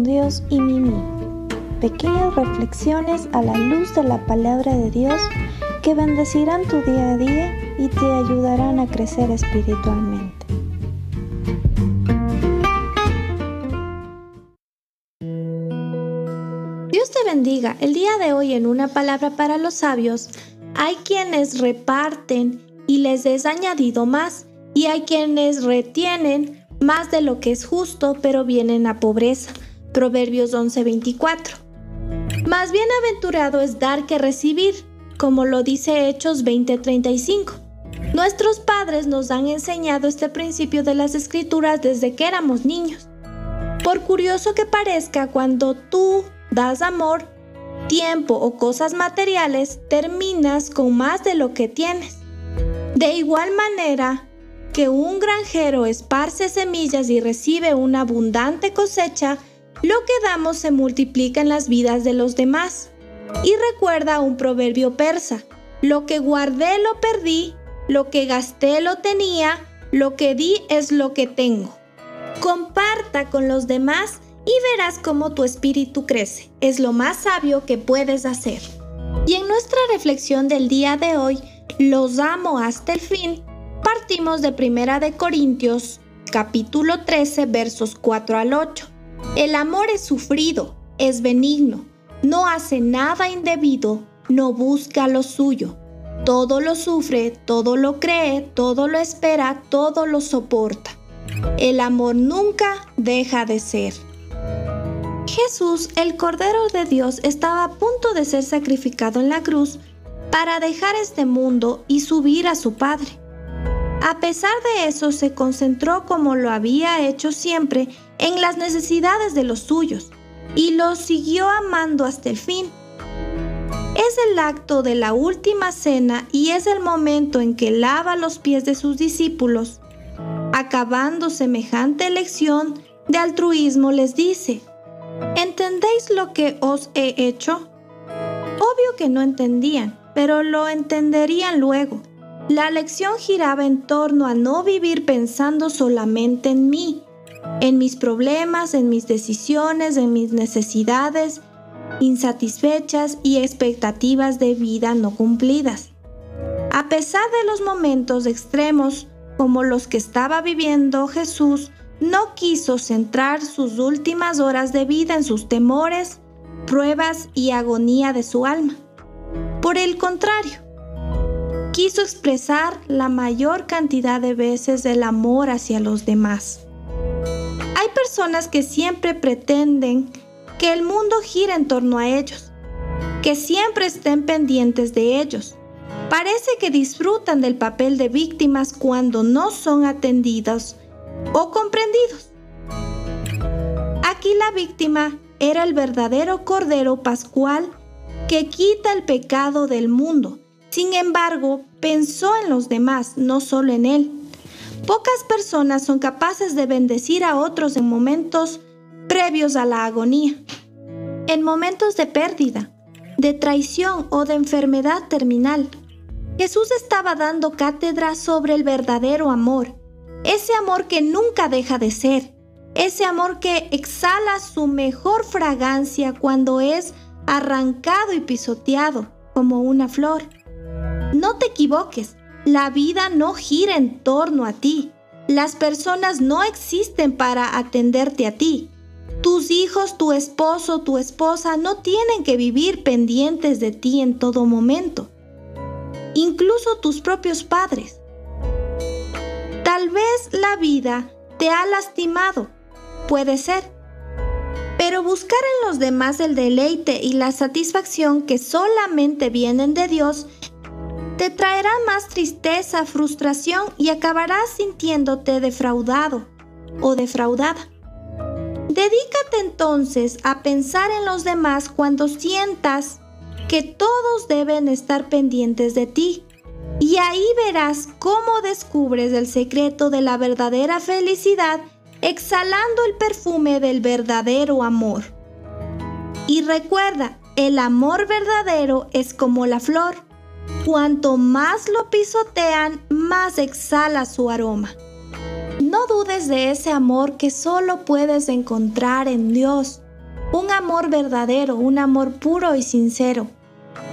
Dios y Mimi. Pequeñas reflexiones a la luz de la palabra de Dios que bendecirán tu día a día y te ayudarán a crecer espiritualmente. Dios te bendiga. El día de hoy en una palabra para los sabios hay quienes reparten y les es añadido más y hay quienes retienen más de lo que es justo, pero vienen a pobreza. Proverbios 11:24. Más bienaventurado es dar que recibir, como lo dice Hechos 20:35. Nuestros padres nos han enseñado este principio de las escrituras desde que éramos niños. Por curioso que parezca, cuando tú das amor, tiempo o cosas materiales, terminas con más de lo que tienes. De igual manera, que un granjero esparce semillas y recibe una abundante cosecha, lo que damos se multiplica en las vidas de los demás. Y recuerda un proverbio persa, lo que guardé lo perdí, lo que gasté lo tenía, lo que di es lo que tengo. Comparta con los demás y verás cómo tu espíritu crece. Es lo más sabio que puedes hacer. Y en nuestra reflexión del día de hoy, los amo hasta el fin, Partimos de Primera de Corintios, capítulo 13, versos 4 al 8. El amor es sufrido, es benigno, no hace nada indebido, no busca lo suyo. Todo lo sufre, todo lo cree, todo lo espera, todo lo soporta. El amor nunca deja de ser. Jesús, el Cordero de Dios, estaba a punto de ser sacrificado en la cruz para dejar este mundo y subir a su Padre. A pesar de eso, se concentró como lo había hecho siempre en las necesidades de los suyos y los siguió amando hasta el fin. Es el acto de la última cena y es el momento en que lava los pies de sus discípulos. Acabando semejante lección de altruismo les dice, ¿entendéis lo que os he hecho? Obvio que no entendían, pero lo entenderían luego. La lección giraba en torno a no vivir pensando solamente en mí, en mis problemas, en mis decisiones, en mis necesidades insatisfechas y expectativas de vida no cumplidas. A pesar de los momentos extremos como los que estaba viviendo Jesús, no quiso centrar sus últimas horas de vida en sus temores, pruebas y agonía de su alma. Por el contrario, quiso expresar la mayor cantidad de veces el amor hacia los demás. Personas que siempre pretenden que el mundo gire en torno a ellos, que siempre estén pendientes de ellos. Parece que disfrutan del papel de víctimas cuando no son atendidos o comprendidos. Aquí la víctima era el verdadero Cordero Pascual que quita el pecado del mundo sin embargo, pensó en los demás, no solo en él. Pocas personas son capaces de bendecir a otros en momentos previos a la agonía. En momentos de pérdida, de traición o de enfermedad terminal. Jesús estaba dando cátedra sobre el verdadero amor, ese amor que nunca deja de ser, ese amor que exhala su mejor fragancia cuando es arrancado y pisoteado como una flor. No te equivoques, la vida no gira en torno a ti. Las personas no existen para atenderte a ti. Tus hijos, tu esposo, tu esposa no tienen que vivir pendientes de ti en todo momento. Incluso tus propios padres. Tal vez la vida te ha lastimado, puede ser. Pero buscar en los demás el deleite y la satisfacción que solamente vienen de Dios te traerá más tristeza, frustración y acabarás sintiéndote defraudado o defraudada. Dedícate entonces a pensar en los demás cuando sientas que todos deben estar pendientes de ti. Y ahí verás cómo descubres el secreto de la verdadera felicidad exhalando el perfume del verdadero amor. Y recuerda, el amor verdadero es como la flor Cuanto más lo pisotean, más exhala su aroma. No dudes de ese amor que solo puedes encontrar en Dios. Un amor verdadero, un amor puro y sincero.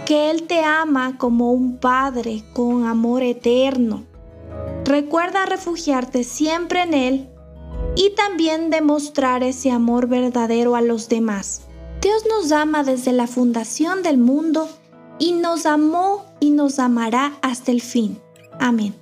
Que Él te ama como un padre con amor eterno. Recuerda refugiarte siempre en Él y también demostrar ese amor verdadero a los demás. Dios nos ama desde la fundación del mundo y nos amó y nos amará hasta el fin. Amén.